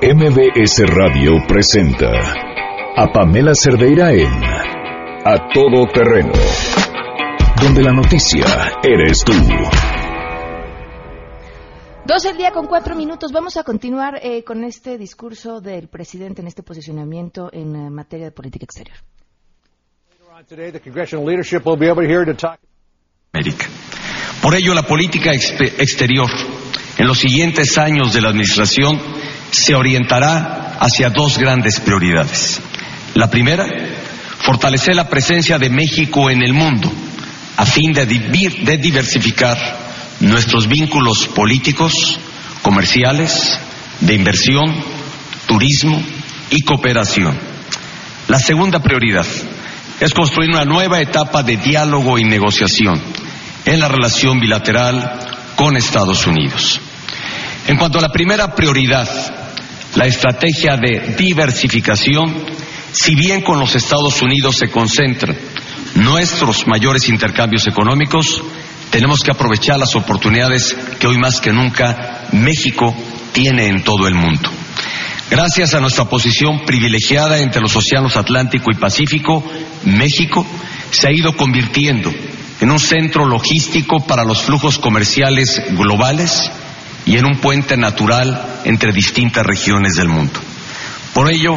MBS Radio presenta a Pamela Cerdeira en A Todo Terreno, donde la noticia eres tú. 12 el día con cuatro minutos. Vamos a continuar eh, con este discurso del presidente en este posicionamiento en eh, materia de política exterior. América. Por ello, la política exterior en los siguientes años de la administración se orientará hacia dos grandes prioridades. La primera, fortalecer la presencia de México en el mundo a fin de, diversificar nuestros vínculos políticos, comerciales, de inversión, turismo y cooperación. La segunda prioridad es construir una nueva etapa de diálogo y negociación en la relación bilateral con Estados Unidos. En cuanto a la primera prioridad, la estrategia de diversificación, si bien con los Estados Unidos se concentran nuestros mayores intercambios económicos, tenemos que aprovechar las oportunidades que hoy más que nunca México tiene en todo el mundo. Gracias a nuestra posición privilegiada entre los océanos Atlántico y Pacífico, México se ha ido convirtiendo en un centro logístico para los flujos comerciales globales y en un puente natural entre distintas regiones del mundo. Por ello,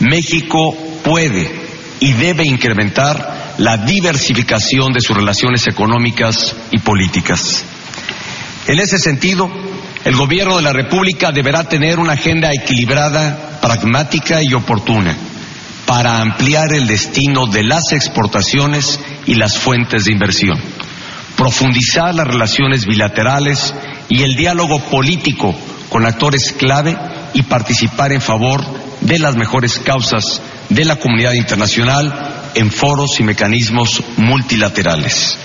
México puede y debe incrementar la diversificación de sus relaciones económicas y políticas. En ese sentido, el Gobierno de la República deberá tener una agenda equilibrada, pragmática y oportuna para ampliar el destino de las exportaciones y las fuentes de inversión, profundizar las relaciones bilaterales y el diálogo político con actores clave y participar en favor de las mejores causas de la comunidad internacional en foros y mecanismos multilaterales.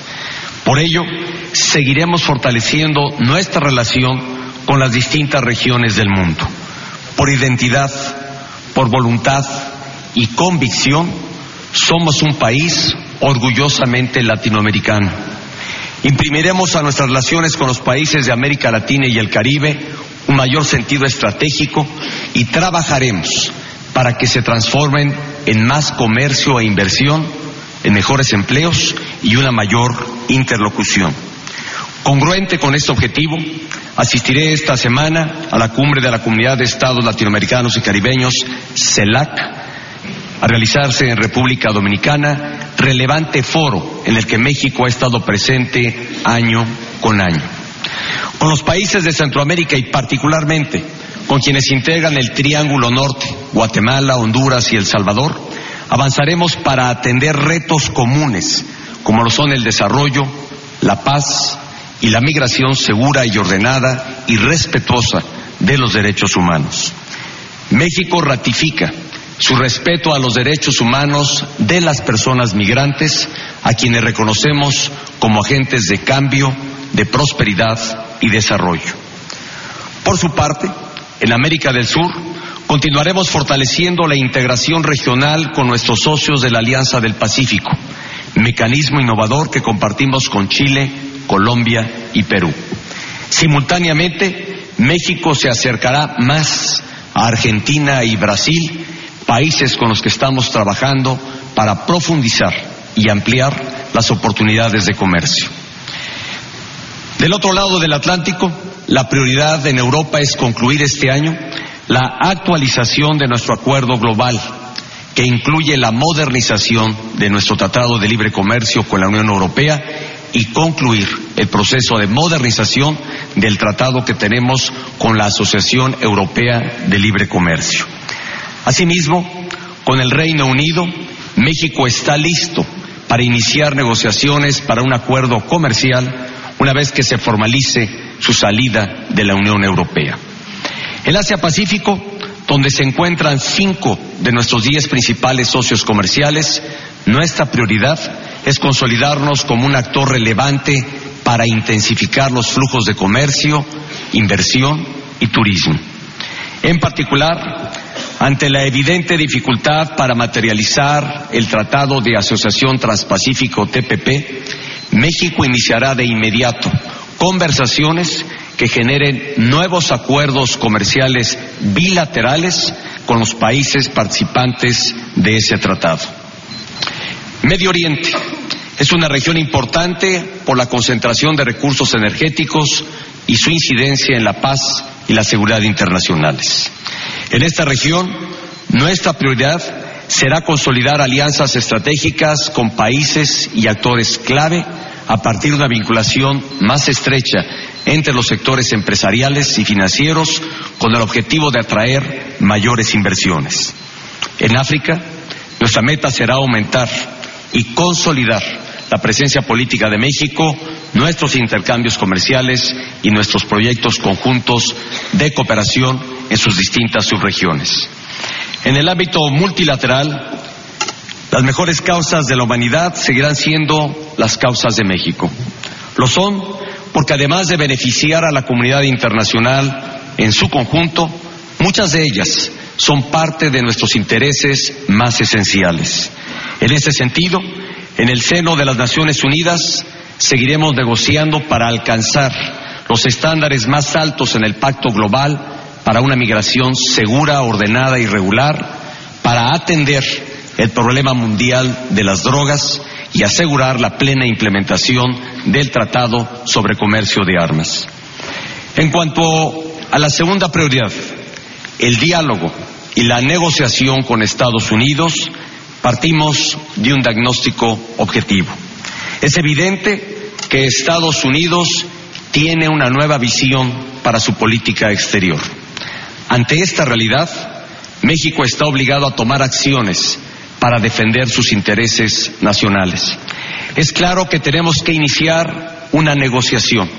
Por ello, seguiremos fortaleciendo nuestra relación con las distintas regiones del mundo. Por identidad, por voluntad y convicción, somos un país orgullosamente latinoamericano. Imprimiremos a nuestras relaciones con los países de América Latina y el Caribe un mayor sentido estratégico y trabajaremos para que se transformen en más comercio e inversión, en mejores empleos y una mayor interlocución. Congruente con este objetivo, asistiré esta semana a la cumbre de la Comunidad de Estados Latinoamericanos y Caribeños, CELAC, a realizarse en República Dominicana, relevante foro en el que México ha estado presente año con año. Con los países de Centroamérica y particularmente con quienes integran el Triángulo Norte, Guatemala, Honduras y El Salvador, avanzaremos para atender retos comunes como lo son el desarrollo, la paz, y la migración segura y ordenada y respetuosa de los derechos humanos. México ratifica su respeto a los derechos humanos de las personas migrantes, a quienes reconocemos como agentes de cambio, de prosperidad y desarrollo. Por su parte, en América del Sur, continuaremos fortaleciendo la integración regional con nuestros socios de la Alianza del Pacífico, mecanismo innovador que compartimos con Chile, Colombia y Perú. Simultáneamente, México se acercará más a Argentina y Brasil, países con los que estamos trabajando para profundizar y ampliar las oportunidades de comercio. Del otro lado del Atlántico, la prioridad en Europa es concluir este año la actualización de nuestro acuerdo global, que incluye la modernización de nuestro Tratado de Libre Comercio con la Unión Europea y concluir el proceso de modernización del tratado que tenemos con la Asociación Europea de Libre Comercio. Asimismo, con el Reino Unido, México está listo para iniciar negociaciones para un acuerdo comercial una vez que se formalice su salida de la Unión Europea. El Asia-Pacífico, donde se encuentran cinco de nuestros diez principales socios comerciales, nuestra prioridad es consolidarnos como un actor relevante para intensificar los flujos de comercio, inversión y turismo. En particular, ante la evidente dificultad para materializar el Tratado de Asociación Transpacífico TPP, México iniciará de inmediato conversaciones que generen nuevos acuerdos comerciales bilaterales con los países participantes de ese tratado. Medio Oriente es una región importante por la concentración de recursos energéticos y su incidencia en la paz y la seguridad internacionales. En esta región, nuestra prioridad será consolidar alianzas estratégicas con países y actores clave a partir de una vinculación más estrecha entre los sectores empresariales y financieros con el objetivo de atraer mayores inversiones. En África, nuestra meta será aumentar y consolidar la presencia política de México, nuestros intercambios comerciales y nuestros proyectos conjuntos de cooperación en sus distintas subregiones. En el ámbito multilateral, las mejores causas de la humanidad seguirán siendo las causas de México. Lo son porque además de beneficiar a la comunidad internacional en su conjunto, muchas de ellas son parte de nuestros intereses más esenciales. En ese sentido, en el seno de las Naciones Unidas seguiremos negociando para alcanzar los estándares más altos en el pacto global para una migración segura, ordenada y regular, para atender el problema mundial de las drogas y asegurar la plena implementación del Tratado sobre Comercio de Armas. En cuanto a la segunda prioridad, el diálogo y la negociación con Estados Unidos, partimos de un diagnóstico objetivo. Es evidente que Estados Unidos tiene una nueva visión para su política exterior. Ante esta realidad, México está obligado a tomar acciones para defender sus intereses nacionales. Es claro que tenemos que iniciar una negociación.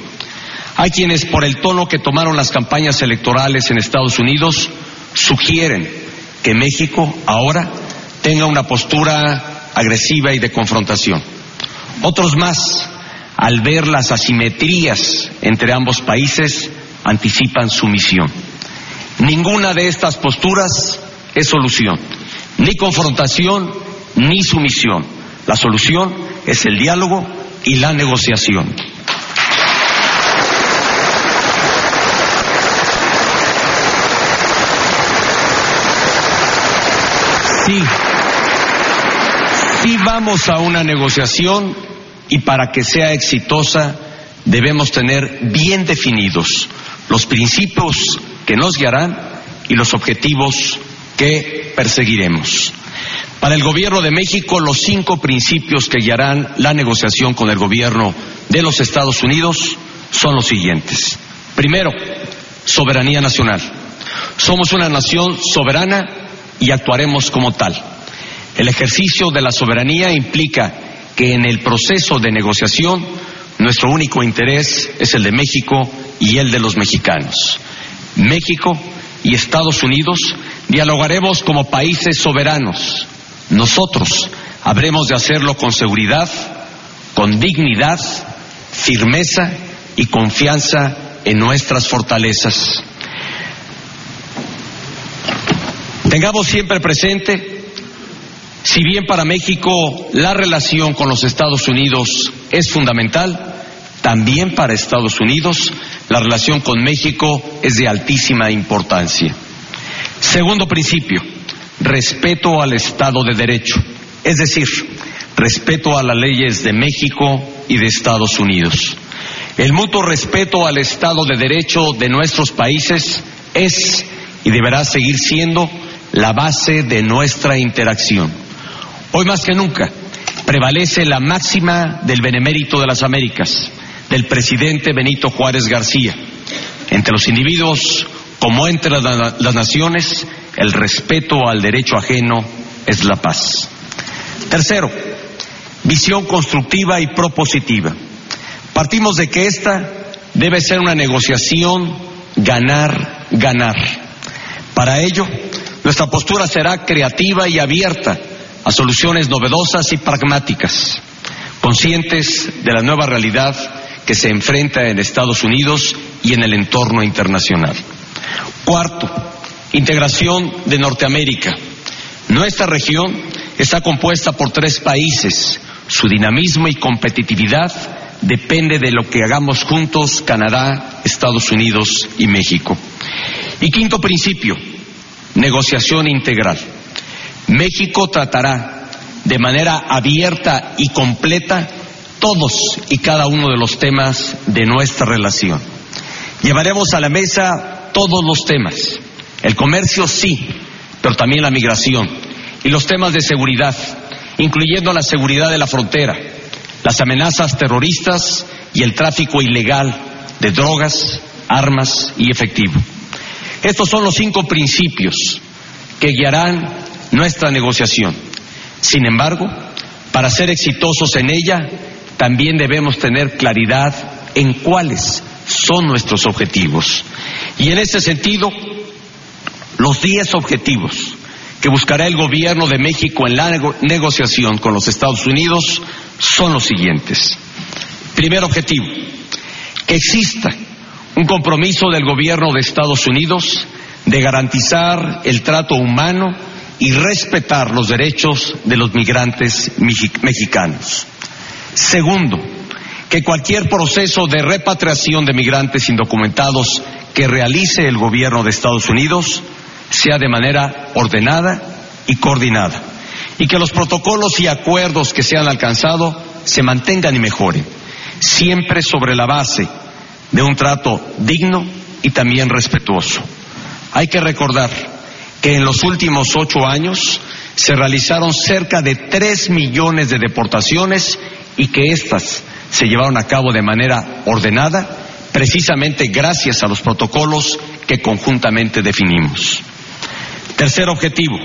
Hay quienes, por el tono que tomaron las campañas electorales en Estados Unidos, sugieren que México ahora tenga una postura agresiva y de confrontación. Otros más, al ver las asimetrías entre ambos países, anticipan su misión. Ninguna de estas posturas es solución ni confrontación ni sumisión. La solución es el diálogo y la negociación. Sí, sí vamos a una negociación y para que sea exitosa debemos tener bien definidos los principios que nos guiarán y los objetivos que perseguiremos. Para el Gobierno de México, los cinco principios que guiarán la negociación con el Gobierno de los Estados Unidos son los siguientes. Primero, soberanía nacional. Somos una nación soberana y actuaremos como tal. El ejercicio de la soberanía implica que en el proceso de negociación nuestro único interés es el de México y el de los mexicanos. México y Estados Unidos dialogaremos como países soberanos. Nosotros habremos de hacerlo con seguridad, con dignidad, firmeza y confianza en nuestras fortalezas. Tengamos siempre presente, si bien para México la relación con los Estados Unidos es fundamental, también para Estados Unidos la relación con México es de altísima importancia. Segundo principio, respeto al Estado de Derecho, es decir, respeto a las leyes de México y de Estados Unidos. El mutuo respeto al Estado de Derecho de nuestros países es y deberá seguir siendo la base de nuestra interacción. Hoy más que nunca prevalece la máxima del benemérito de las Américas, del presidente Benito Juárez García. Entre los individuos como entre las naciones, el respeto al derecho ajeno es la paz. Tercero, visión constructiva y propositiva. Partimos de que esta debe ser una negociación ganar, ganar. Para ello, nuestra postura será creativa y abierta a soluciones novedosas y pragmáticas, conscientes de la nueva realidad que se enfrenta en Estados Unidos y en el entorno internacional. Cuarto, integración de Norteamérica. Nuestra región está compuesta por tres países. Su dinamismo y competitividad depende de lo que hagamos juntos Canadá Estados Unidos y México. Y quinto principio, negociación integral. México tratará de manera abierta y completa todos y cada uno de los temas de nuestra relación. Llevaremos a la mesa todos los temas. El comercio sí, pero también la migración y los temas de seguridad, incluyendo la seguridad de la frontera, las amenazas terroristas y el tráfico ilegal de drogas, armas y efectivo. Estos son los cinco principios que guiarán nuestra negociación. Sin embargo, para ser exitosos en ella, también debemos tener claridad en cuáles son nuestros objetivos. Y en ese sentido, los diez objetivos que buscará el gobierno de México en la negociación con los Estados Unidos son los siguientes. Primer objetivo, que exista un compromiso del gobierno de Estados Unidos de garantizar el trato humano y respetar los derechos de los migrantes mexicanos. Segundo, que cualquier proceso de repatriación de migrantes indocumentados que realice el gobierno de Estados Unidos sea de manera ordenada y coordinada y que los protocolos y acuerdos que se han alcanzado se mantengan y mejoren, siempre sobre la base de un trato digno y también respetuoso. Hay que recordar que en los últimos ocho años se realizaron cerca de tres millones de deportaciones y que éstas se llevaron a cabo de manera ordenada, precisamente gracias a los protocolos que conjuntamente definimos. Tercer objetivo,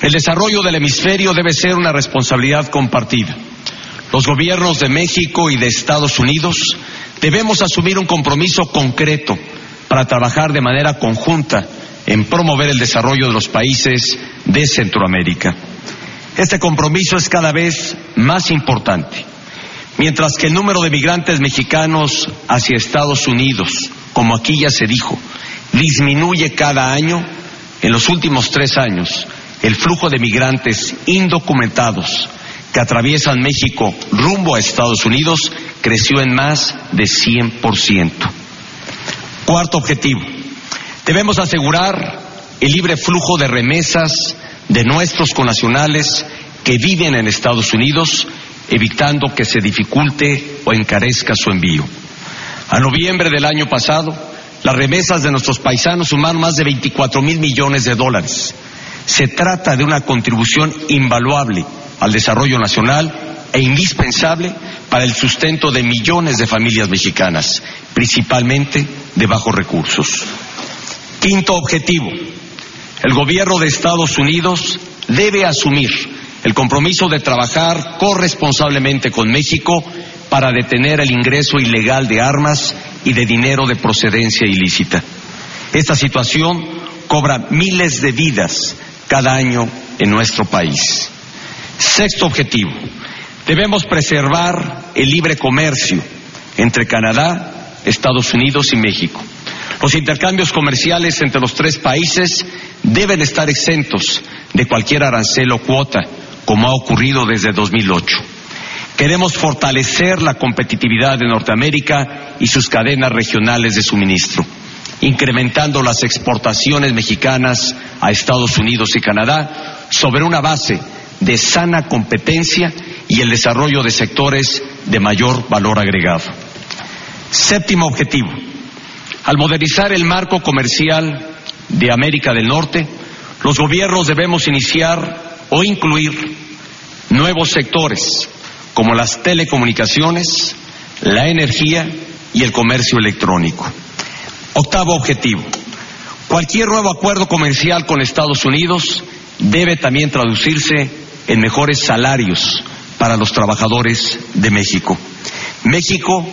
el desarrollo del hemisferio debe ser una responsabilidad compartida. Los gobiernos de México y de Estados Unidos debemos asumir un compromiso concreto para trabajar de manera conjunta en promover el desarrollo de los países de Centroamérica. Este compromiso es cada vez más importante. Mientras que el número de migrantes mexicanos hacia Estados Unidos, como aquí ya se dijo, disminuye cada año, en los últimos tres años, el flujo de migrantes indocumentados que atraviesan México rumbo a Estados Unidos creció en más de 100%. Cuarto objetivo, debemos asegurar el libre flujo de remesas de nuestros connacionales que viven en Estados Unidos, evitando que se dificulte o encarezca su envío. A noviembre del año pasado, las remesas de nuestros paisanos sumaron más de 24 mil millones de dólares. Se trata de una contribución invaluable al desarrollo nacional e indispensable para el sustento de millones de familias mexicanas, principalmente de bajos recursos. Quinto objetivo, el gobierno de Estados Unidos debe asumir el compromiso de trabajar corresponsablemente con México para detener el ingreso ilegal de armas y de dinero de procedencia ilícita. Esta situación cobra miles de vidas cada año en nuestro país. Sexto objetivo, debemos preservar el libre comercio entre Canadá, Estados Unidos y México. Los intercambios comerciales entre los tres países deben estar exentos de cualquier arancel o cuota, como ha ocurrido desde 2008. Queremos fortalecer la competitividad de Norteamérica y sus cadenas regionales de suministro, incrementando las exportaciones mexicanas a Estados Unidos y Canadá sobre una base de sana competencia y el desarrollo de sectores de mayor valor agregado. Séptimo objetivo. Al modernizar el marco comercial de América del Norte, los gobiernos debemos iniciar o incluir nuevos sectores como las telecomunicaciones, la energía y el comercio electrónico. Octavo objetivo. Cualquier nuevo acuerdo comercial con Estados Unidos debe también traducirse en mejores salarios para los trabajadores de México. México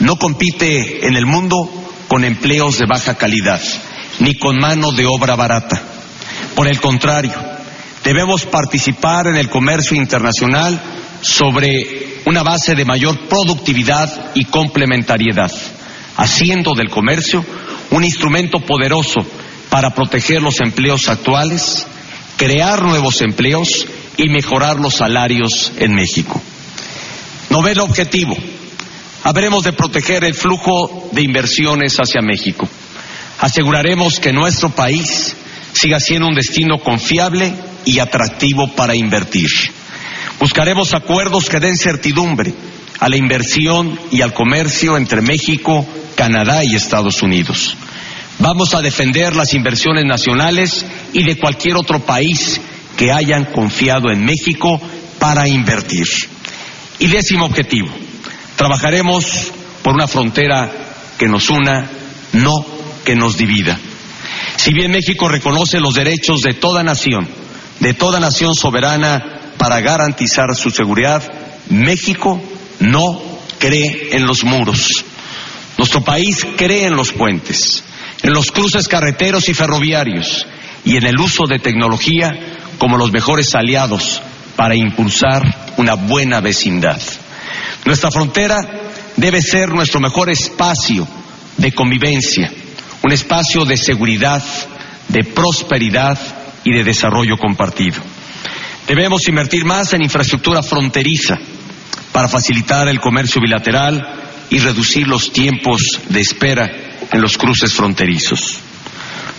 no compite en el mundo con empleos de baja calidad, ni con mano de obra barata. Por el contrario, debemos participar en el comercio internacional sobre una base de mayor productividad y complementariedad, haciendo del comercio un instrumento poderoso para proteger los empleos actuales, crear nuevos empleos y mejorar los salarios en México. Noveno objetivo, habremos de proteger el flujo de inversiones hacia México. Aseguraremos que nuestro país siga siendo un destino confiable y atractivo para invertir. Buscaremos acuerdos que den certidumbre a la inversión y al comercio entre México, Canadá y Estados Unidos. Vamos a defender las inversiones nacionales y de cualquier otro país que hayan confiado en México para invertir. Y décimo objetivo, trabajaremos por una frontera que nos una, no que nos divida. Si bien México reconoce los derechos de toda nación, de toda nación soberana para garantizar su seguridad, México no cree en los muros. Nuestro país cree en los puentes, en los cruces carreteros y ferroviarios y en el uso de tecnología como los mejores aliados para impulsar una buena vecindad. Nuestra frontera debe ser nuestro mejor espacio de convivencia, un espacio de seguridad, de prosperidad y de desarrollo compartido. Debemos invertir más en infraestructura fronteriza para facilitar el comercio bilateral y reducir los tiempos de espera en los cruces fronterizos.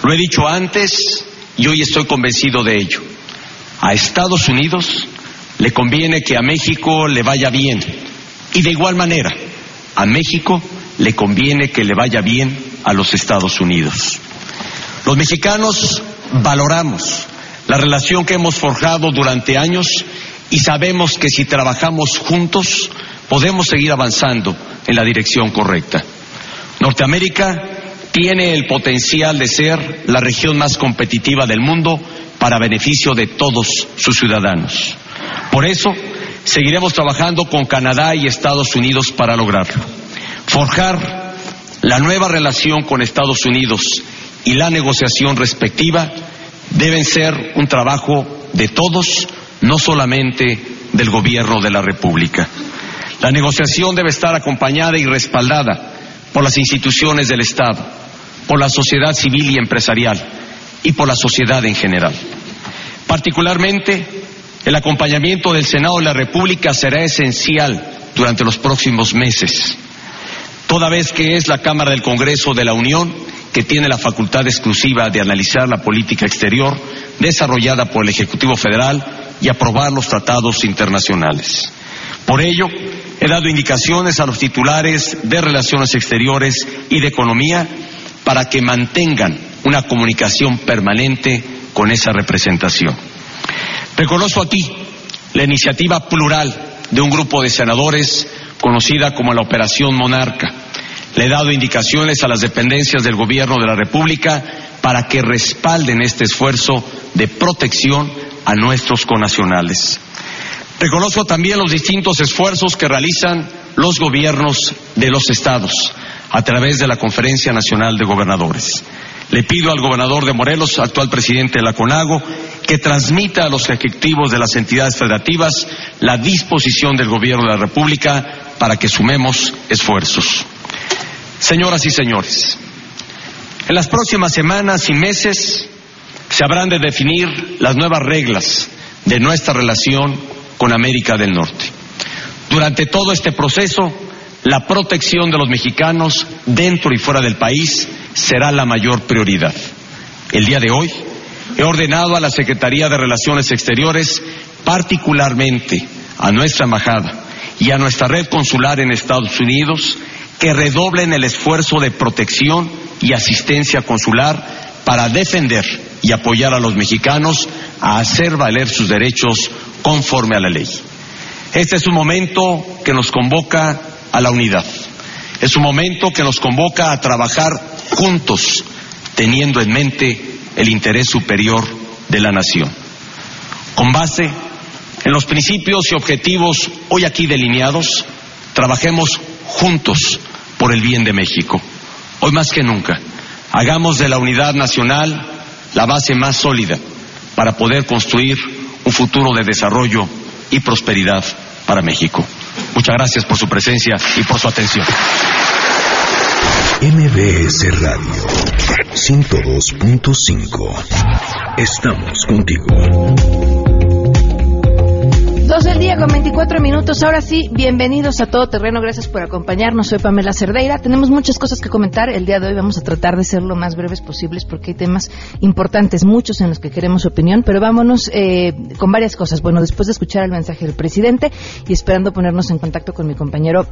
Lo he dicho antes y hoy estoy convencido de ello. A Estados Unidos le conviene que a México le vaya bien y de igual manera a México le conviene que le vaya bien a los Estados Unidos. Los mexicanos valoramos la relación que hemos forjado durante años y sabemos que si trabajamos juntos podemos seguir avanzando en la dirección correcta. Norteamérica tiene el potencial de ser la región más competitiva del mundo para beneficio de todos sus ciudadanos. Por eso, seguiremos trabajando con Canadá y Estados Unidos para lograrlo. Forjar la nueva relación con Estados Unidos y la negociación respectiva deben ser un trabajo de todos, no solamente del Gobierno de la República. La negociación debe estar acompañada y respaldada por las instituciones del Estado, por la sociedad civil y empresarial y por la sociedad en general. Particularmente, el acompañamiento del Senado de la República será esencial durante los próximos meses, toda vez que es la Cámara del Congreso de la Unión que tiene la facultad exclusiva de analizar la política exterior desarrollada por el Ejecutivo Federal y aprobar los tratados internacionales. Por ello, he dado indicaciones a los titulares de Relaciones Exteriores y de Economía para que mantengan una comunicación permanente con esa representación. Reconozco aquí la iniciativa plural de un grupo de senadores conocida como la Operación Monarca le he dado indicaciones a las dependencias del Gobierno de la República para que respalden este esfuerzo de protección a nuestros conacionales. Reconozco también los distintos esfuerzos que realizan los gobiernos de los estados a través de la Conferencia Nacional de Gobernadores. Le pido al gobernador de Morelos, actual presidente de la CONAGO, que transmita a los ejecutivos de las entidades federativas la disposición del Gobierno de la República para que sumemos esfuerzos. Señoras y señores, en las próximas semanas y meses se habrán de definir las nuevas reglas de nuestra relación con América del Norte. Durante todo este proceso, la protección de los mexicanos dentro y fuera del país será la mayor prioridad. El día de hoy he ordenado a la Secretaría de Relaciones Exteriores, particularmente a nuestra embajada y a nuestra red consular en Estados Unidos, que redoblen el esfuerzo de protección y asistencia consular para defender y apoyar a los mexicanos a hacer valer sus derechos conforme a la ley. Este es un momento que nos convoca a la unidad. Es un momento que nos convoca a trabajar juntos, teniendo en mente el interés superior de la nación. Con base en los principios y objetivos hoy aquí delineados, trabajemos juntos por el bien de México. Hoy más que nunca, hagamos de la unidad nacional la base más sólida para poder construir un futuro de desarrollo y prosperidad para México. Muchas gracias por su presencia y por su atención. MBS Radio 102.5 Estamos contigo. Dos del día con 24 minutos. Ahora sí, bienvenidos a Todo Terreno. Gracias por acompañarnos. Soy Pamela Cerdeira. Tenemos muchas cosas que comentar. El día de hoy vamos a tratar de ser lo más breves posibles porque hay temas importantes, muchos en los que queremos opinión. Pero vámonos eh, con varias cosas. Bueno, después de escuchar el mensaje del presidente y esperando ponernos en contacto con mi compañero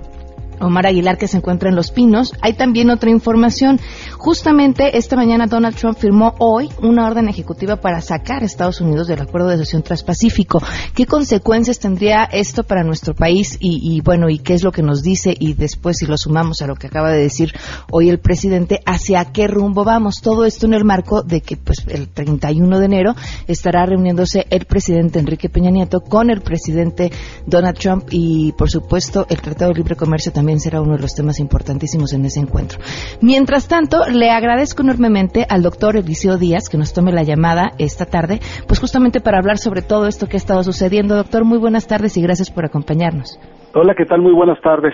Omar Aguilar, que se encuentra en Los Pinos. Hay también otra información. Justamente esta mañana Donald Trump firmó hoy una orden ejecutiva para sacar a Estados Unidos del Acuerdo de Asociación Transpacífico. ¿Qué consecuencias tendría esto para nuestro país? Y, bueno, ¿y qué es lo que nos dice? Y después, si lo sumamos a lo que acaba de decir hoy el presidente, ¿hacia qué rumbo vamos? Todo esto en el marco de que pues el 31 de enero estará reuniéndose el presidente Enrique Peña Nieto con el presidente Donald Trump y, por supuesto, el Tratado de Libre Comercio también también será uno de los temas importantísimos en ese encuentro. Mientras tanto, le agradezco enormemente al doctor Eliseo Díaz que nos tome la llamada esta tarde, pues justamente para hablar sobre todo esto que ha estado sucediendo. Doctor, muy buenas tardes y gracias por acompañarnos. Hola, ¿qué tal? Muy buenas tardes.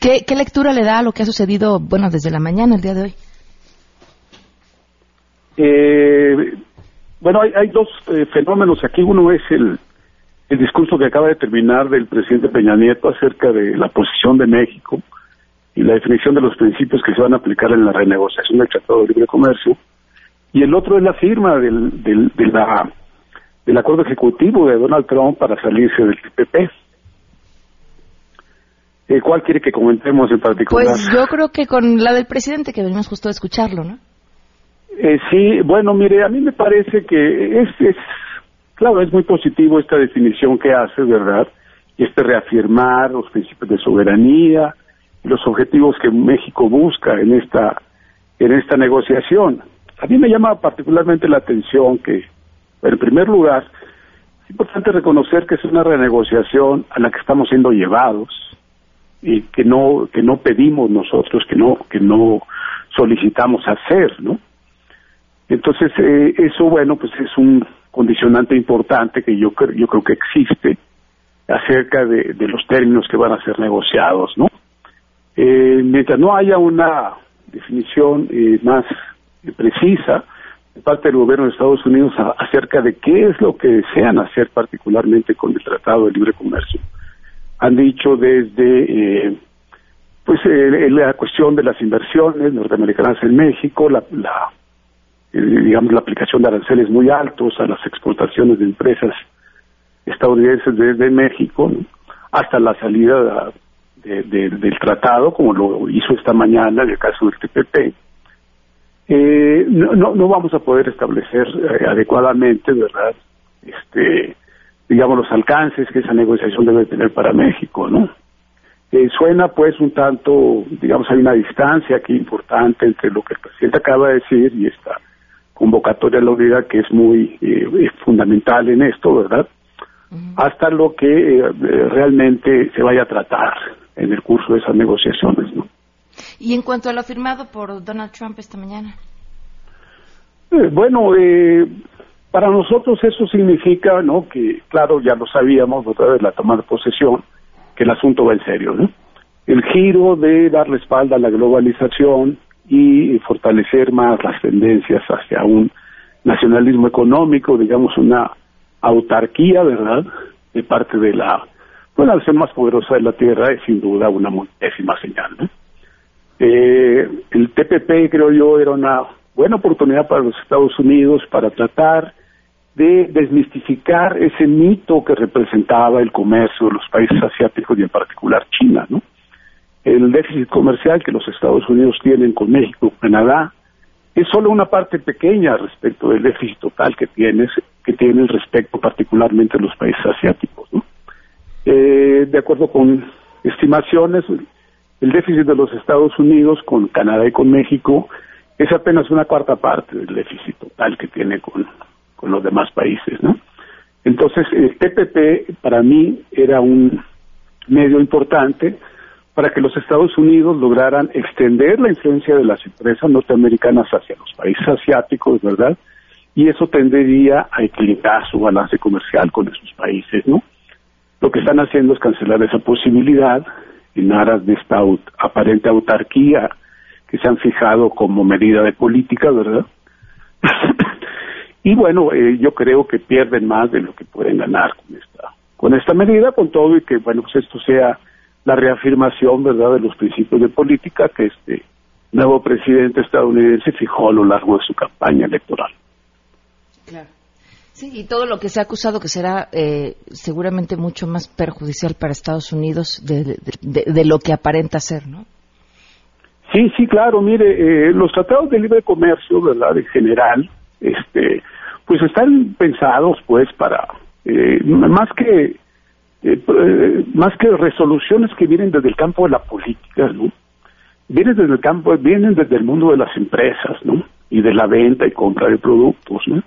¿Qué, lectura le da a lo que ha sucedido, bueno, desde la mañana, el día de hoy? Eh, bueno, hay, dos eh, fenómenos aquí. Uno es el, el discurso que acaba de terminar del presidente Peña Nieto acerca de la posición de México y la definición de los principios que se van a aplicar en la renegociación del Tratado de Libre Comercio, y el otro es la firma del, del, de la, del acuerdo ejecutivo de Donald Trump para salirse del TPP. Eh, ¿Cuál quiere que comentemos en particular? Pues yo creo que con la del presidente, que venimos justo a escucharlo, ¿no? Eh, sí, bueno, mire, a mí me parece que es, es Claro, es muy positivo esta definición que hace, ¿verdad? Este reafirmar los principios de soberanía, los objetivos que México busca en esta en esta negociación. A mí me llama particularmente la atención que, en primer lugar, es importante reconocer que es una renegociación a la que estamos siendo llevados y que no que no pedimos nosotros, que no que no solicitamos hacer, ¿no? Entonces eh, eso bueno pues es un condicionante importante que yo, yo creo que existe acerca de, los términos que van a ser negociados, ¿no? Eh, mientras no haya una definición eh, más precisa de parte del gobierno de Estados Unidos acerca de qué es lo que desean hacer particularmente con el Tratado de Libre Comercio. Han dicho desde eh, pues la cuestión de las inversiones norteamericanas en México, la, la eh, digamos, la aplicación de aranceles muy altos a las exportaciones de empresas estadounidenses desde México, hasta la salida del tratado, como lo hizo esta mañana en el caso del TPP. Eh, no, no, vamos a poder establecer eh, adecuadamente, ¿verdad? Este, digamos, los alcances que esa negociación debe tener para México, ¿no? suena pues un tanto, digamos, hay una distancia aquí importante entre lo que el presidente acaba de decir y esta convocatoria a la unidad que es muy eh, fundamental en esto, ¿verdad? Hasta lo que eh, realmente se vaya a tratar en el curso de esas negociaciones, ¿no? Y en cuanto a lo firmado por Donald Trump esta mañana. Eh, bueno, para nosotros eso significa, ¿no? Que, claro, ya lo sabíamos otra vez la toma de posesión, que el asunto va en serio, ¿no? El giro de dar la espalda a la globalización, y fortalecer más las tendencias hacia un nacionalismo económico, digamos una autarquía, ¿verdad?, de parte de la, bueno, nación más poderosa de la Tierra es sin duda una muy pésima señal. Eh, el TPP, creo yo, era una buena oportunidad para los Estados Unidos para tratar de desmistificar ese mito que representaba el comercio de los países asiáticos y en particular China, ¿no? El déficit comercial que los Estados Unidos tienen con México, Canadá, es solo una parte pequeña respecto del déficit total que tienes, que tienen respecto particularmente los países asiáticos. Eh, de acuerdo con estimaciones, el déficit de los Estados Unidos con Canadá y con México es apenas una cuarta parte del déficit total que tiene con, con los demás países. Entonces, el TPP para mí era un medio importante para que los Estados Unidos lograran extender la influencia de las empresas norteamericanas hacia los países asiáticos, ¿verdad? Y eso tendería a equilibrar su balance comercial con esos países, ¿no? Lo que están haciendo es cancelar esa posibilidad en aras de esta aparente autarquía que se han fijado como medida de política, ¿verdad? y bueno, eh, yo creo que pierden más de lo que pueden ganar con esta con esta medida, con todo y que, bueno, pues esto sea la reafirmación, ¿verdad?, de los principios de política que este nuevo presidente estadounidense fijó a lo largo de su campaña electoral. Claro. Sí, y todo lo que se ha acusado que será eh, seguramente mucho más perjudicial para Estados Unidos de, lo que aparenta ser, ¿no? Sí, sí, claro. Mire, eh, los tratados de libre comercio, ¿verdad? En general, este, pues están pensados, pues, para eh, más que más que resoluciones que vienen desde el campo de la política, ¿no? Vienen desde el campo, vienen desde el mundo de las empresas, ¿no? Y de la venta y compra de productos, ¿no?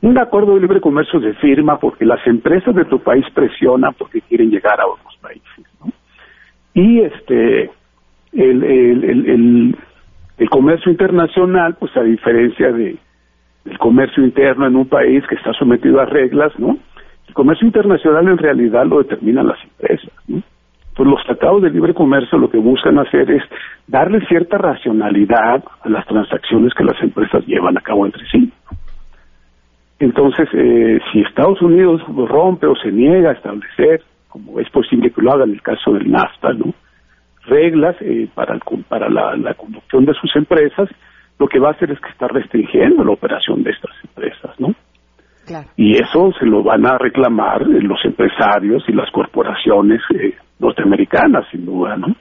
Un acuerdo de libre comercio se firma porque las empresas de tu país presionan porque quieren llegar a otros países. ¿no? Y este el, el, el, comercio internacional, pues a diferencia de del comercio interno en un país que está sometido a reglas, ¿no? El comercio internacional en realidad lo determinan las empresas, ¿no? Pues los tratados de libre comercio lo que buscan hacer es darle cierta racionalidad a las transacciones que las empresas llevan a cabo entre sí. Entonces, eh, si Estados Unidos rompe o se niega a establecer, como es posible que lo haga en el caso del NAFTA, ¿no? reglas eh, para, para la, conducción de sus empresas, lo que va a hacer es que está restringiendo la operación de estas empresas, ¿no? Y eso se lo van a reclamar los empresarios y las corporaciones eh, norteamericanas, sin duda, ¿no?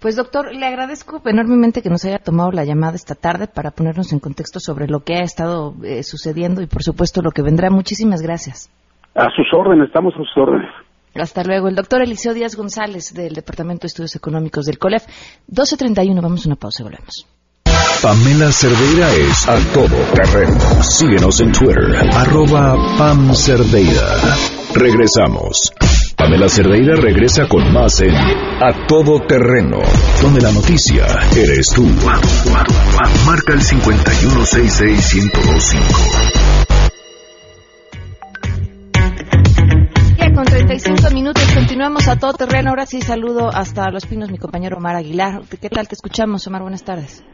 Pues doctor, le agradezco enormemente que nos haya tomado la llamada esta tarde para ponernos en contexto sobre lo que ha estado eh, sucediendo y por supuesto lo que vendrá. Muchísimas gracias. A sus órdenes, estamos a sus órdenes. Hasta luego. El doctor Eliseo Díaz González del Departamento de Estudios Económicos del COLEF. 12.31, vamos a una pausa y volvemos. Pamela Cerdeira es a todo terreno. Síguenos en Twitter, arroba Pam Cerdeira. Regresamos. Pamela Cerdeira regresa con más en A Todo Terreno, donde la noticia eres tú. Marca el 5166125. Ya con 35 minutos continuamos a todo terreno. Ahora sí saludo hasta Los Pinos mi compañero Omar Aguilar. ¿Qué tal? Te escuchamos, Omar. Buenas tardes.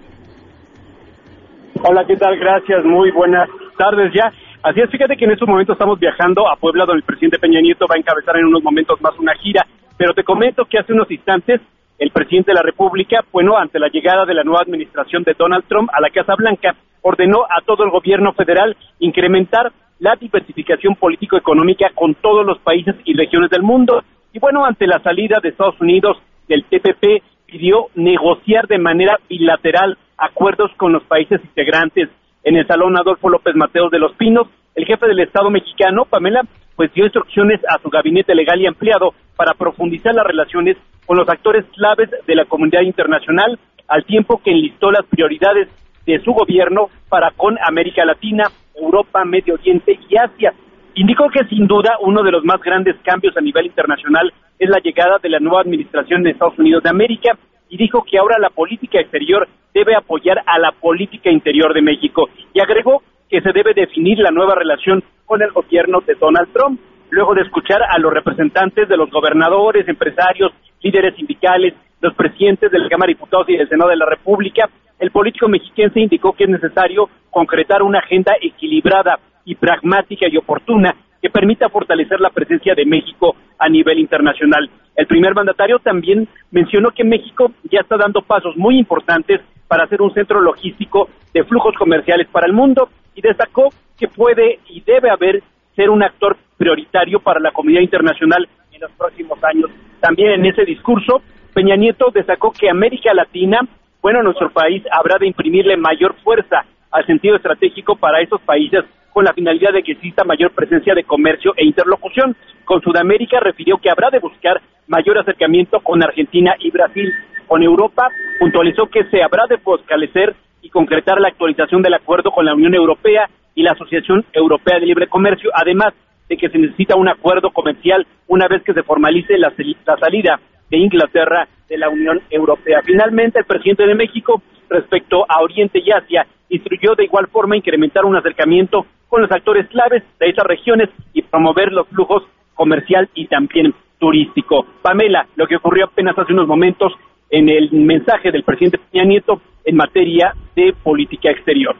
Hola, ¿qué tal? Gracias. Muy buenas tardes ya. Así es, fíjate que en estos momentos estamos viajando a Puebla, donde el presidente Peña Nieto va a encabezar en unos momentos más una gira. Pero te comento que hace unos instantes el presidente de la República, bueno, ante la llegada de la nueva administración de Donald Trump a la Casa Blanca, ordenó a todo el gobierno federal incrementar la diversificación político-económica con todos los países y regiones del mundo. Y bueno, ante la salida de Estados Unidos del TPP, pidió negociar de manera bilateral acuerdos con los países integrantes en el Salón Adolfo López Mateos de Los Pinos. El jefe del Estado mexicano, Pamela, pues dio instrucciones a su gabinete legal y ampliado para profundizar las relaciones con los actores claves de la comunidad internacional, al tiempo que enlistó las prioridades de su gobierno para con América Latina, Europa, Medio Oriente y Asia. Indicó que sin duda uno de los más grandes cambios a nivel internacional es la llegada de la nueva administración de Estados Unidos de América y dijo que ahora la política exterior debe apoyar a la política interior de México y agregó que se debe definir la nueva relación con el gobierno de Donald Trump. Luego de escuchar a los representantes de los gobernadores, empresarios, líderes sindicales, los presidentes de la Cámara de Diputados y del Senado de la República, el político mexiquense indicó que es necesario concretar una agenda equilibrada y pragmática y oportuna que permita fortalecer la presencia de México a nivel internacional. El primer mandatario también mencionó que México ya está dando pasos muy importantes para ser un centro logístico de flujos comerciales para el mundo y destacó que puede y debe haber ser un actor prioritario para la comunidad internacional en los próximos años. También en ese discurso, Peña Nieto destacó que América Latina, bueno, nuestro país habrá de imprimirle mayor fuerza al sentido estratégico para esos países con la finalidad de que exista mayor presencia de comercio e interlocución. Con Sudamérica refirió que habrá de buscar mayor acercamiento con Argentina y Brasil. Con Europa puntualizó que se habrá de fortalecer y concretar la actualización del acuerdo con la Unión Europea y la Asociación Europea de Libre Comercio, además de que se necesita un acuerdo comercial una vez que se formalice la, la salida de Inglaterra de la Unión Europea. Finalmente, el presidente de México, respecto a Oriente y Asia, instruyó de igual forma incrementar un acercamiento con los actores claves de esas regiones y promover los flujos comercial y también turístico. Pamela, lo que ocurrió apenas hace unos momentos en el mensaje del presidente Peña Nieto en materia de política exterior.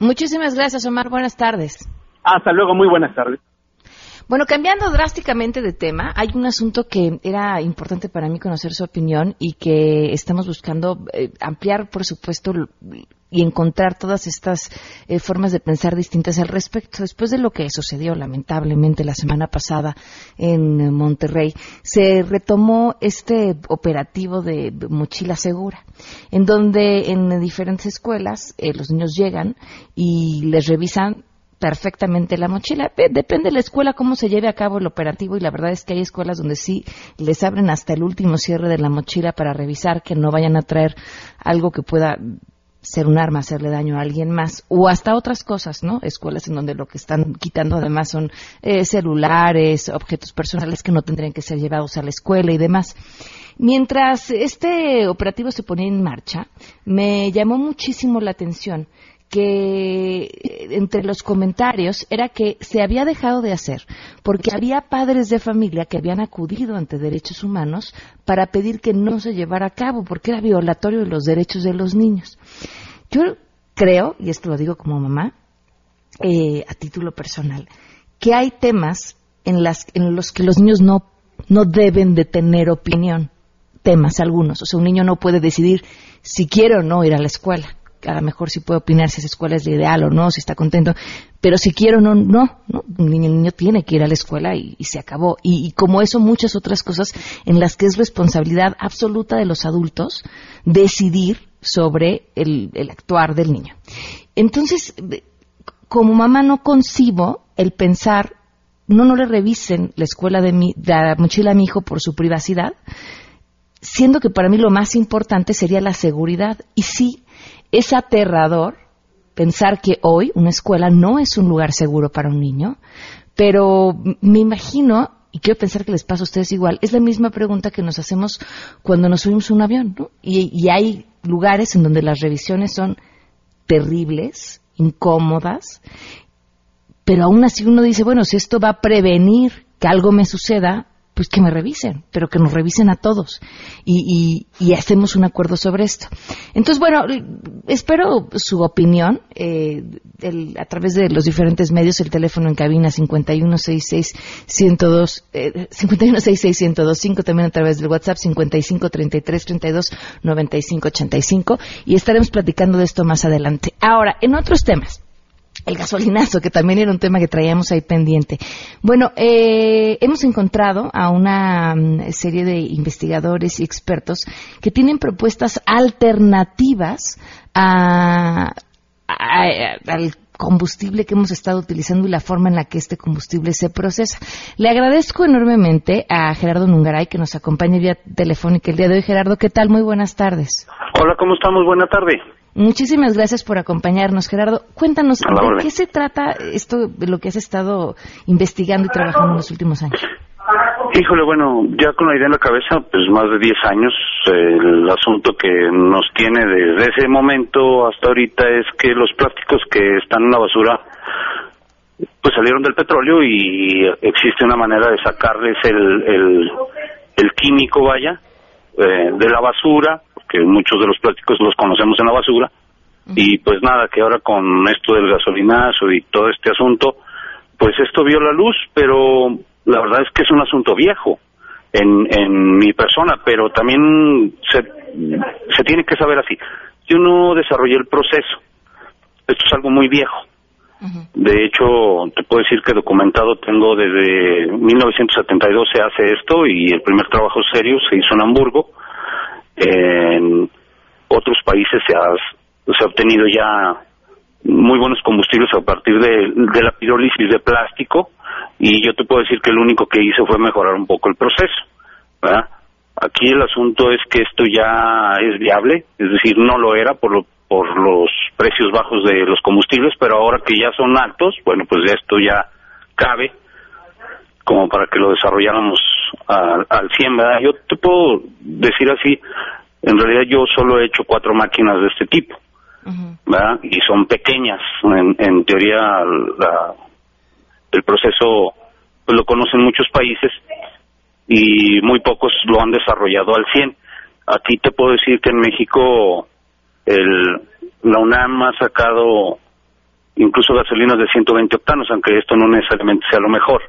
Muchísimas gracias, Omar. Buenas tardes. Hasta luego, muy buenas tardes. Bueno, cambiando drásticamente de tema, hay un asunto que era importante para mí conocer su opinión y que estamos buscando eh, ampliar, por supuesto, y encontrar todas estas eh, formas de pensar distintas al respecto. Después de lo que sucedió lamentablemente la semana pasada en Monterrey, se retomó este operativo de mochila segura, en donde en diferentes escuelas eh, los niños llegan y les revisan perfectamente la mochila. Depende de la escuela cómo se lleve a cabo el operativo y la verdad es que hay escuelas donde sí les abren hasta el último cierre de la mochila para revisar que no vayan a traer algo que pueda ser un arma, hacerle daño a alguien más, o hasta otras cosas, ¿no? Escuelas en donde lo que están quitando además son eh, celulares, objetos personales que no tendrían que ser llevados a la escuela y demás. Mientras este operativo se ponía en marcha, me llamó muchísimo la atención que entre los comentarios era que se había dejado de hacer porque había padres de familia que habían acudido ante derechos humanos para pedir que no se llevara a cabo porque era violatorio de los derechos de los niños. Yo creo, y esto lo digo como mamá, eh, a título personal, que hay temas en, las, en los que los niños no, no deben de tener opinión, temas algunos. O sea, un niño no puede decidir si quiere o no ir a la escuela a lo mejor sí puede opinar si esa escuela es la ideal o no, si está contento, pero si quiero no, no, no. Un niño, niño tiene que ir a la escuela y, se acabó. Y, como eso, muchas otras cosas en las que es responsabilidad absoluta de los adultos decidir sobre el, actuar del niño. Entonces, como mamá no concibo el pensar, no, no le revisen la escuela de mi, de la mochila a mi hijo por su privacidad, siendo que para mí lo más importante sería la seguridad. Y sí, es aterrador pensar que hoy una escuela no es un lugar seguro para un niño, pero me imagino, y quiero pensar que les pasa a ustedes igual, es la misma pregunta que nos hacemos cuando nos subimos a un avión. Y, y hay lugares en donde las revisiones son terribles, incómodas, pero aún así uno dice, bueno, si esto va a prevenir que algo me suceda, pues que me revisen, pero que nos revisen a todos y, hacemos un acuerdo sobre esto. Entonces, bueno, espero su opinión eh, a través de los diferentes medios, el teléfono en cabina 5166-102, eh, 5166-1025, también a través del WhatsApp 553332-9585 y estaremos platicando de esto más adelante. Ahora, en otros temas el gasolinazo, que también era un tema que traíamos ahí pendiente. Bueno, eh, hemos encontrado a una mm, serie de investigadores y expertos que tienen propuestas alternativas a, al combustible que hemos estado utilizando y la forma en la que este combustible se procesa. Le agradezco enormemente a Gerardo Nungaray que nos acompaña vía telefónica el día de hoy. Gerardo, ¿qué tal? Muy buenas tardes. Hola, ¿cómo estamos? Buena tarde. Muchísimas gracias por acompañarnos, Gerardo. Cuéntanos, ¿de qué se trata esto de lo que has estado investigando y trabajando en los últimos años? Híjole, bueno, ya con la idea en la cabeza, pues más de 10 años, el asunto que nos tiene desde ese momento hasta ahorita es que los plásticos que están en la basura, pues salieron del petróleo y existe una manera de sacarles el, el, el químico, vaya, eh, de la basura, porque muchos de los plásticos los conocemos en la basura, y pues nada, que ahora con esto del gasolinazo y todo este asunto, pues esto vio la luz, pero la verdad es que es un asunto viejo en, en mi persona, pero también se, se tiene que saber así. Yo no desarrollé el proceso, esto es algo muy viejo. De hecho, te puedo decir que documentado tengo desde 1972 se hace esto y el primer trabajo serio se hizo en Hamburgo. En otros países se ha, se ha obtenido ya muy buenos combustibles a partir de, de la pirólisis de plástico y yo te puedo decir que lo único que hice fue mejorar un poco el proceso. Aquí el asunto es que esto ya es viable, es decir, no lo era por, por los precios bajos de los combustibles, pero ahora que ya son altos, bueno, pues esto ya cabe como para que lo desarrolláramos al, al 100, ¿verdad? Yo te puedo decir así, en realidad yo solo he hecho cuatro máquinas de este tipo, ¿verdad? Y son pequeñas, en, en teoría la, el proceso pues lo conocen muchos países y muy pocos lo han desarrollado al 100. Aquí te puedo decir que en México el, la UNAM ha sacado incluso gasolinas de 120 octanos, aunque esto no necesariamente sea lo mejor.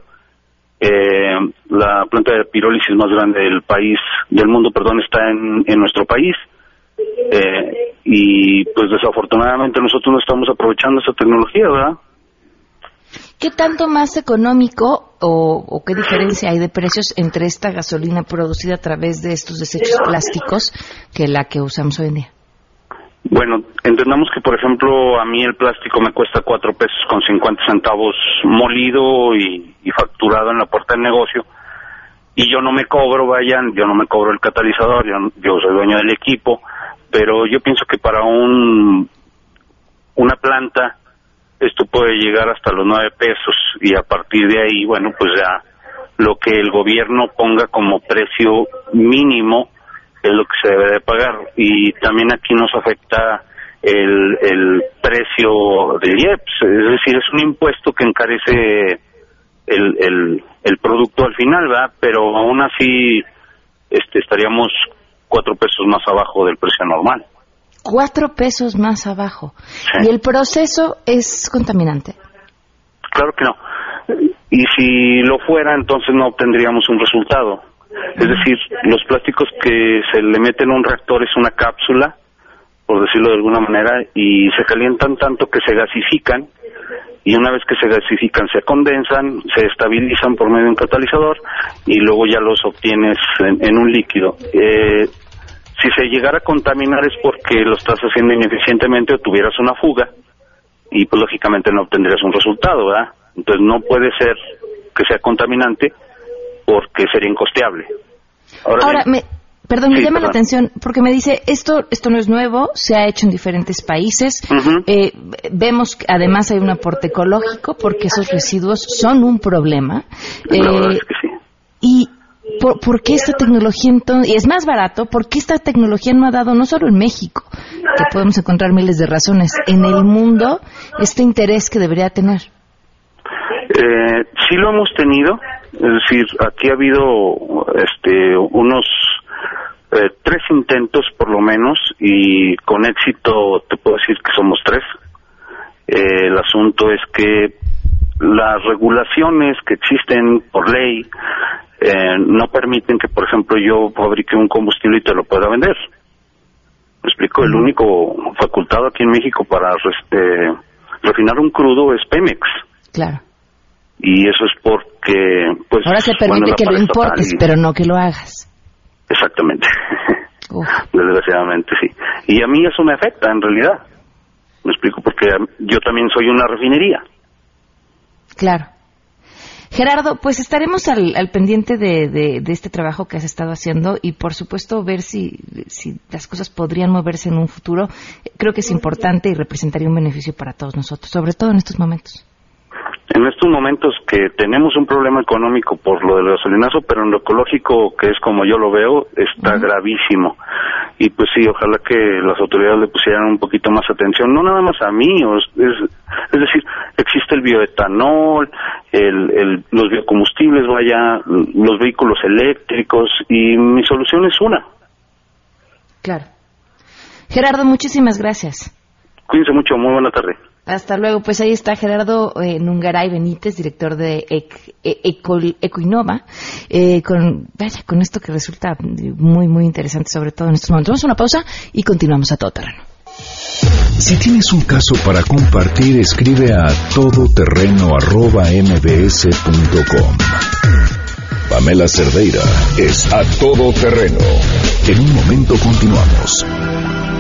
Eh, la planta de pirólisis más grande del país, del mundo, perdón, está en, en nuestro país. Eh, y pues desafortunadamente nosotros no estamos aprovechando esa tecnología, ¿verdad? ¿Qué tanto más económico o, o, qué diferencia hay de precios entre esta gasolina producida a través de estos desechos plásticos que la que usamos hoy en día? Bueno, entendamos que, por ejemplo, a mí el plástico me cuesta cuatro pesos con 50 centavos molido y, y facturado en la puerta del negocio. Y yo no me cobro, vayan, yo no me cobro el catalizador, yo, yo soy dueño del equipo, pero yo pienso que para un una planta esto puede llegar hasta los nueve pesos y a partir de ahí, bueno, pues ya lo que el gobierno ponga como precio mínimo es lo que se debe de pagar y también aquí nos afecta el, el precio del IEPS, es decir, es un impuesto que encarece el, el, el producto al final, ¿verdad? Pero aún así este, estaríamos cuatro pesos más abajo del precio normal. Cuatro pesos más abajo. Sí. ¿Y el proceso es contaminante? Claro que no. Y si lo fuera, entonces no obtendríamos un resultado. Es decir, los plásticos que se le meten a un reactor es una cápsula, por decirlo de alguna manera, y se calientan tanto que se gasifican, y una vez que se gasifican se condensan, se estabilizan por medio de un catalizador, y luego ya los obtienes en, un líquido. Eh, si se llegara a contaminar es porque lo estás haciendo ineficientemente o tuvieras una fuga, y pues lógicamente no obtendrías un resultado, ¿verdad? Entonces no puede ser que sea contaminante porque sería incosteable. Ahora, me, perdón, me llama perdón. la atención porque me dice esto esto no es nuevo, se ha hecho en diferentes países. Uh -huh. eh, vemos que además hay un aporte ecológico porque esos residuos son un problema. Eh, verdad es que sí. Y ¿Por, ¿por, qué esta tecnología entonces, y es más barato, por qué esta tecnología no ha dado, no solo en México, que podemos encontrar miles de razones, en el mundo, este interés que debería tener? Eh, sí lo hemos tenido, es decir, aquí ha habido este, unos eh, tres intentos por lo menos y con éxito te puedo decir que somos tres. Eh, el asunto es que las regulaciones que existen por ley eh, no permiten que, por ejemplo, yo fabrique un combustible y te lo pueda vender. Me explico, el único facultado aquí en México para este, refinar un crudo es Pemex. Claro. Y eso es porque, pues. Ahora se permite que lo importes, y... pero no que lo hagas. Exactamente. Desgraciadamente, sí. Y a mí eso me afecta, en realidad. Me explico, porque yo también soy una refinería. Claro. Gerardo, pues estaremos al, al pendiente de, de, de, este trabajo que has estado haciendo y, por supuesto, ver si, si, las cosas podrían moverse en un futuro. Creo que es importante y representaría un beneficio para todos nosotros, sobre todo en estos momentos. En estos momentos que tenemos un problema económico por lo del gasolinazo, pero en lo ecológico, que es como yo lo veo, está uh -huh. gravísimo. Y pues sí, ojalá que las autoridades le pusieran un poquito más atención, no nada más a mí, es, es decir, existe el bioetanol, el, el, los biocombustibles, vaya, los vehículos eléctricos, y mi solución es una. Claro. Gerardo, muchísimas gracias. Cuídense mucho, muy buena tarde. Hasta luego. Pues ahí está Gerardo eh, Nungaray Benítez, director de e, Eco, Ecoinova, eh, con esto que resulta muy, muy interesante, sobre todo en estos momentos. Vamos a una pausa y continuamos a todo terreno. Si tienes un caso para compartir, escribe a todoterreno.mbs.com. Pamela Cerdeira es a todo terreno. En un momento continuamos.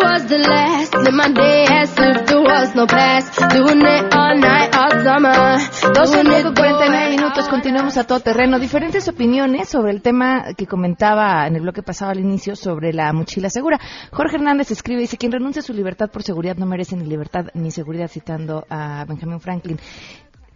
Was the last. Live my day as if there was no past. Doing it all night, all summer. 12 49 minutos, continuamos a todo terreno. Diferentes opiniones sobre el tema que comentaba en el bloque pasado al inicio sobre la mochila segura. Jorge Hernández escribe, dice, quien renuncia a su libertad por seguridad no merece ni libertad ni seguridad, citando a Benjamin Franklin.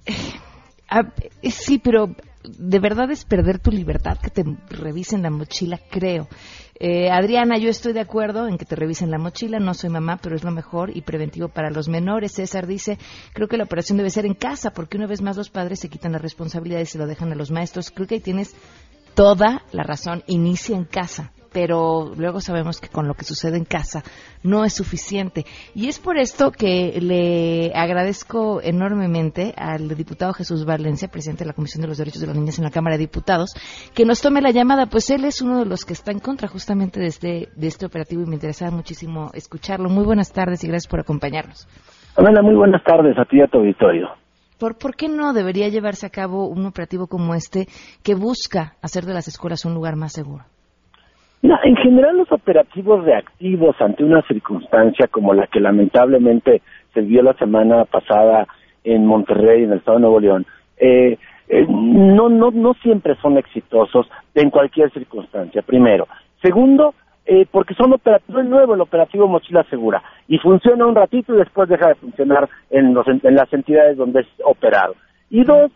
Eh, sí, pero de verdad es perder tu libertad que te revisen la mochila, creo. Eh, Adriana, yo estoy de acuerdo en que te revisen la mochila, no soy mamá, pero es lo mejor y preventivo para los menores. César dice, creo que la operación debe ser en casa, porque una vez más los padres se quitan la responsabilidad y se lo dejan a los maestros. Creo que ahí tienes toda la razón. Inicia en casa pero luego sabemos que con lo que sucede en casa no es suficiente. Y es por esto que le agradezco enormemente al diputado Jesús Valencia, presidente de la Comisión de los Derechos de las Niñas en la Cámara de Diputados, que nos tome la llamada, pues él es uno de los que está en contra justamente de este, de este operativo y me interesaba muchísimo escucharlo. Muy buenas tardes y gracias por acompañarnos. Hola, muy buenas tardes a ti y a tu auditorio. ¿Por, ¿Por qué no debería llevarse a cabo un operativo como este que busca hacer de las escuelas un lugar más seguro? En general los operativos reactivos ante una circunstancia como la que lamentablemente se vio la semana pasada en Monterrey, en el estado de Nuevo León, eh, eh, no, no, no siempre son exitosos en cualquier circunstancia, primero. Segundo, eh, porque son operativos nuevo el operativo Mochila Segura y funciona un ratito y después deja de funcionar en, los, en las entidades donde es operado. Y dos,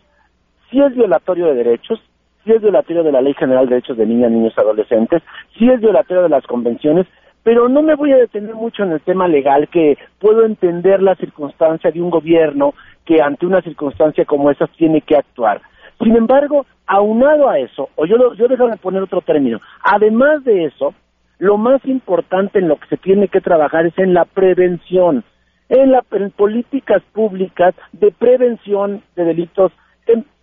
si es violatorio de derechos, si es violatorio de la Ley General de Derechos de Niñas, Niños y Adolescentes, si es violatorio de las convenciones, pero no me voy a detener mucho en el tema legal, que puedo entender la circunstancia de un gobierno que ante una circunstancia como esa tiene que actuar. Sin embargo, aunado a eso, o yo, yo déjame poner otro término, además de eso, lo más importante en lo que se tiene que trabajar es en la prevención, en, la, en políticas públicas de prevención de delitos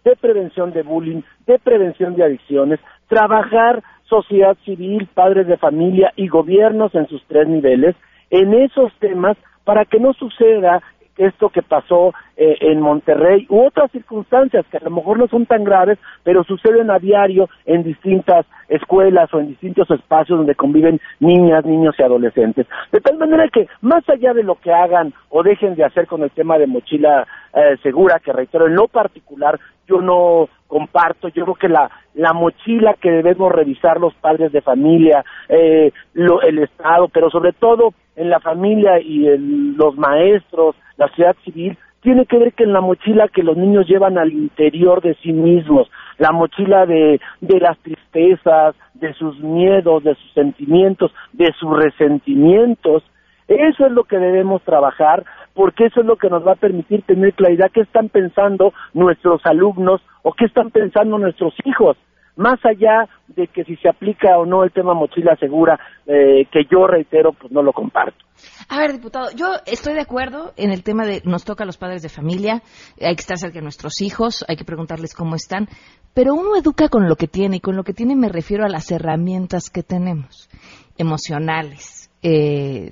de prevención de bullying, de prevención de adicciones, trabajar sociedad civil, padres de familia y gobiernos en sus tres niveles en esos temas para que no suceda esto que pasó eh, en Monterrey u otras circunstancias que a lo mejor no son tan graves, pero suceden a diario en distintas escuelas o en distintos espacios donde conviven niñas, niños y adolescentes. De tal manera que más allá de lo que hagan o dejen de hacer con el tema de mochila eh, segura, que reitero, en lo particular yo no comparto, yo creo que la, la mochila que debemos revisar los padres de familia, eh, lo, el Estado, pero sobre todo en la familia y en los maestros, la sociedad civil, tiene que ver que en la mochila que los niños llevan al interior de sí mismos, la mochila de, de las tristezas, de sus miedos, de sus sentimientos, de sus resentimientos, eso es lo que debemos trabajar porque eso es lo que nos va a permitir tener claridad qué están pensando nuestros alumnos o qué están pensando nuestros hijos más allá de que si se aplica o no el tema mochila segura, eh, que yo reitero, pues no lo comparto. A ver, diputado, yo estoy de acuerdo en el tema de nos toca a los padres de familia, hay que estar cerca de nuestros hijos, hay que preguntarles cómo están, pero uno educa con lo que tiene y con lo que tiene me refiero a las herramientas que tenemos, emocionales, eh,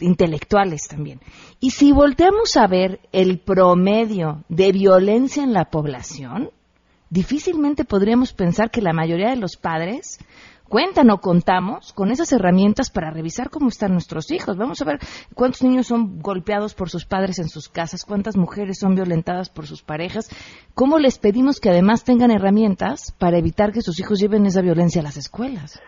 intelectuales también. Y si volteamos a ver el promedio de violencia en la población, difícilmente podríamos pensar que la mayoría de los padres cuentan o contamos con esas herramientas para revisar cómo están nuestros hijos. Vamos a ver cuántos niños son golpeados por sus padres en sus casas, cuántas mujeres son violentadas por sus parejas, cómo les pedimos que además tengan herramientas para evitar que sus hijos lleven esa violencia a las escuelas.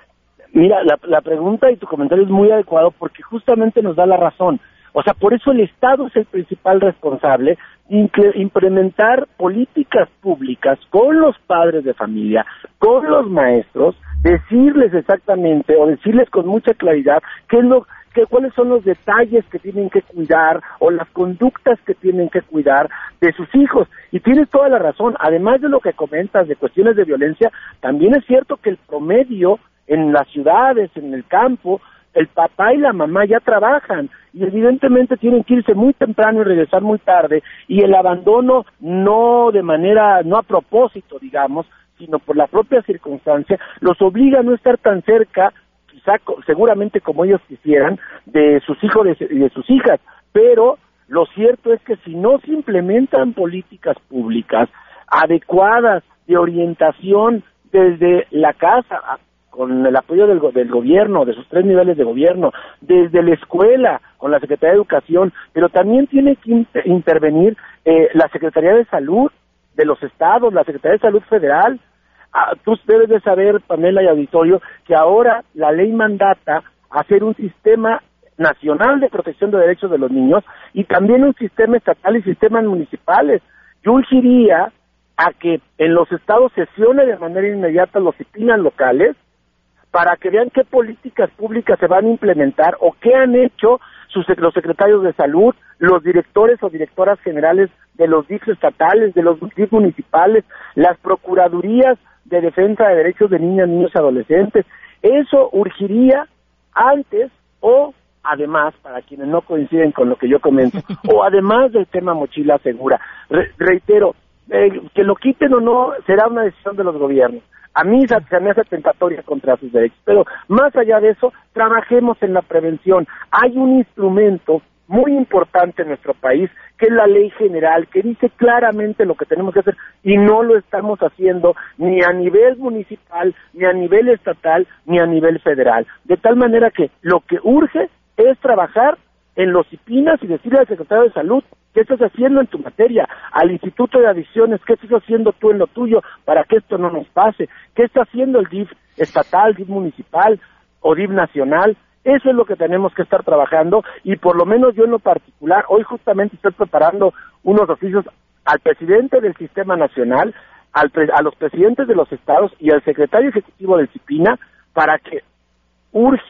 Mira, la, pregunta y tu comentario es muy adecuado porque justamente nos da la razón. O sea, por eso el Estado es el principal responsable de implementar políticas públicas con los padres de familia, con los maestros, decirles exactamente o decirles con mucha claridad qué es lo que, cuáles son los detalles que tienen que cuidar o las conductas que tienen que cuidar de sus hijos. Y tienes toda la razón, además de lo que comentas de cuestiones de violencia, también es cierto que el promedio en las ciudades, en el campo, el papá y la mamá ya trabajan y evidentemente tienen que irse muy temprano y regresar muy tarde y el abandono no de manera, no a propósito, digamos, sino por la propia circunstancia, los obliga a no estar tan cerca, quizá seguramente como ellos quisieran, de sus hijos y de sus hijas, pero lo cierto es que si no se implementan políticas públicas adecuadas de orientación desde la casa, con el apoyo del, gobierno, de sus tres niveles de gobierno, desde la escuela, con la Secretaría de Educación, pero también tiene que intervenir eh, la Secretaría de Salud de los estados, la Secretaría de Salud Federal. Ah, tú debes de saber, Pamela y Auditorio, que ahora la ley mandata hacer un sistema nacional de protección de derechos de los niños y también un sistema estatal y sistemas municipales. Yo urgiría a que en los estados sesione de manera inmediata los disciplinas locales para que vean qué políticas públicas se van a implementar o qué han hecho sus, los secretarios de salud, los directores o directoras generales de los DIF estatales, de los DIF municipales, las procuradurías de defensa de derechos de niñas, niños y adolescentes. Eso urgiría antes o además, para quienes no coinciden con lo que yo comento, o además del tema mochila segura. reitero, eh, que lo quiten o no será una decisión de los gobiernos. A mí se me hace tentatoria contra sus derechos, pero más allá de eso, trabajemos en la prevención. Hay un instrumento muy importante en nuestro país, que es la ley general, que dice claramente lo que tenemos que hacer y no lo estamos haciendo ni a nivel municipal, ni a nivel estatal, ni a nivel federal. De tal manera que lo que urge es trabajar en los IPINAS y decirle al secretario de Salud qué estás haciendo en tu materia, al Instituto de Adicciones, qué estás haciendo tú en lo tuyo para que esto no nos pase, qué está haciendo el DIF estatal, DIF municipal o DIF nacional. Eso es lo que tenemos que estar trabajando y por lo menos yo en lo particular, hoy justamente estoy preparando unos oficios al presidente del Sistema Nacional, al a los presidentes de los estados y al secretario ejecutivo del CIPINA para que urge,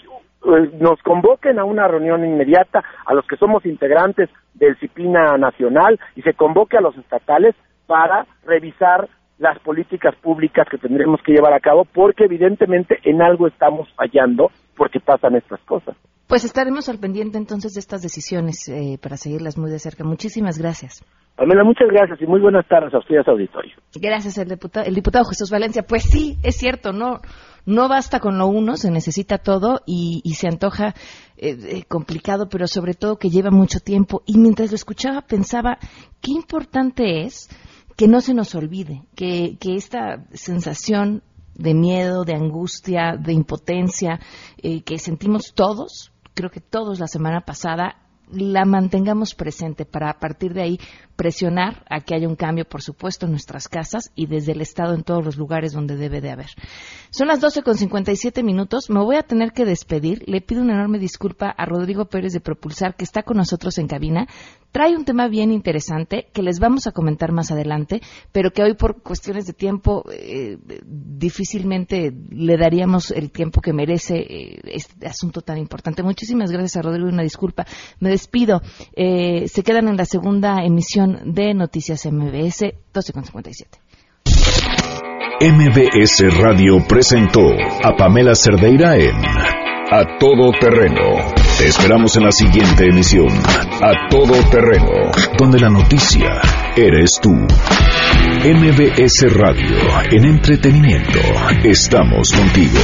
nos convoquen a una reunión inmediata a los que somos integrantes del CIPINA nacional y se convoque a los estatales para revisar las políticas públicas que tendremos que llevar a cabo porque evidentemente en algo estamos fallando porque pasan estas cosas. Pues estaremos al pendiente entonces de estas decisiones eh, para seguirlas muy de cerca. Muchísimas gracias. Pamela, muchas gracias y muy buenas tardes a ustedes, auditorio. Gracias, el diputado, el diputado Jesús Valencia. Pues sí, es cierto, no, no basta con lo uno, se necesita todo y, se antoja eh, complicado, pero sobre todo que lleva mucho tiempo. Y mientras lo escuchaba pensaba qué importante es que no se nos olvide, que, que esta sensación de miedo, de angustia, de impotencia eh, que sentimos todos, creo que todos la semana pasada, la mantengamos presente para a partir de ahí presionar a que haya un cambio, por supuesto, en nuestras casas y desde el Estado en todos los lugares donde debe de haber. Son las 12 con 57 minutos. Me voy a tener que despedir. Le pido una enorme disculpa a Rodrigo Pérez de Propulsar, que está con nosotros en cabina. Trae un tema bien interesante que les vamos a comentar más adelante, pero que hoy por cuestiones de tiempo eh, difícilmente le daríamos el tiempo que merece eh, este asunto tan importante. Muchísimas gracias a Rodrigo. Una disculpa. Me despido. Eh, se quedan en la segunda emisión de Noticias MBS 12.57. MBS Radio presentó a Pamela Cerdeira en A Todo Terreno. Te esperamos en la siguiente emisión, A Todo Terreno, donde la noticia eres tú. MBS Radio, en entretenimiento, estamos contigo.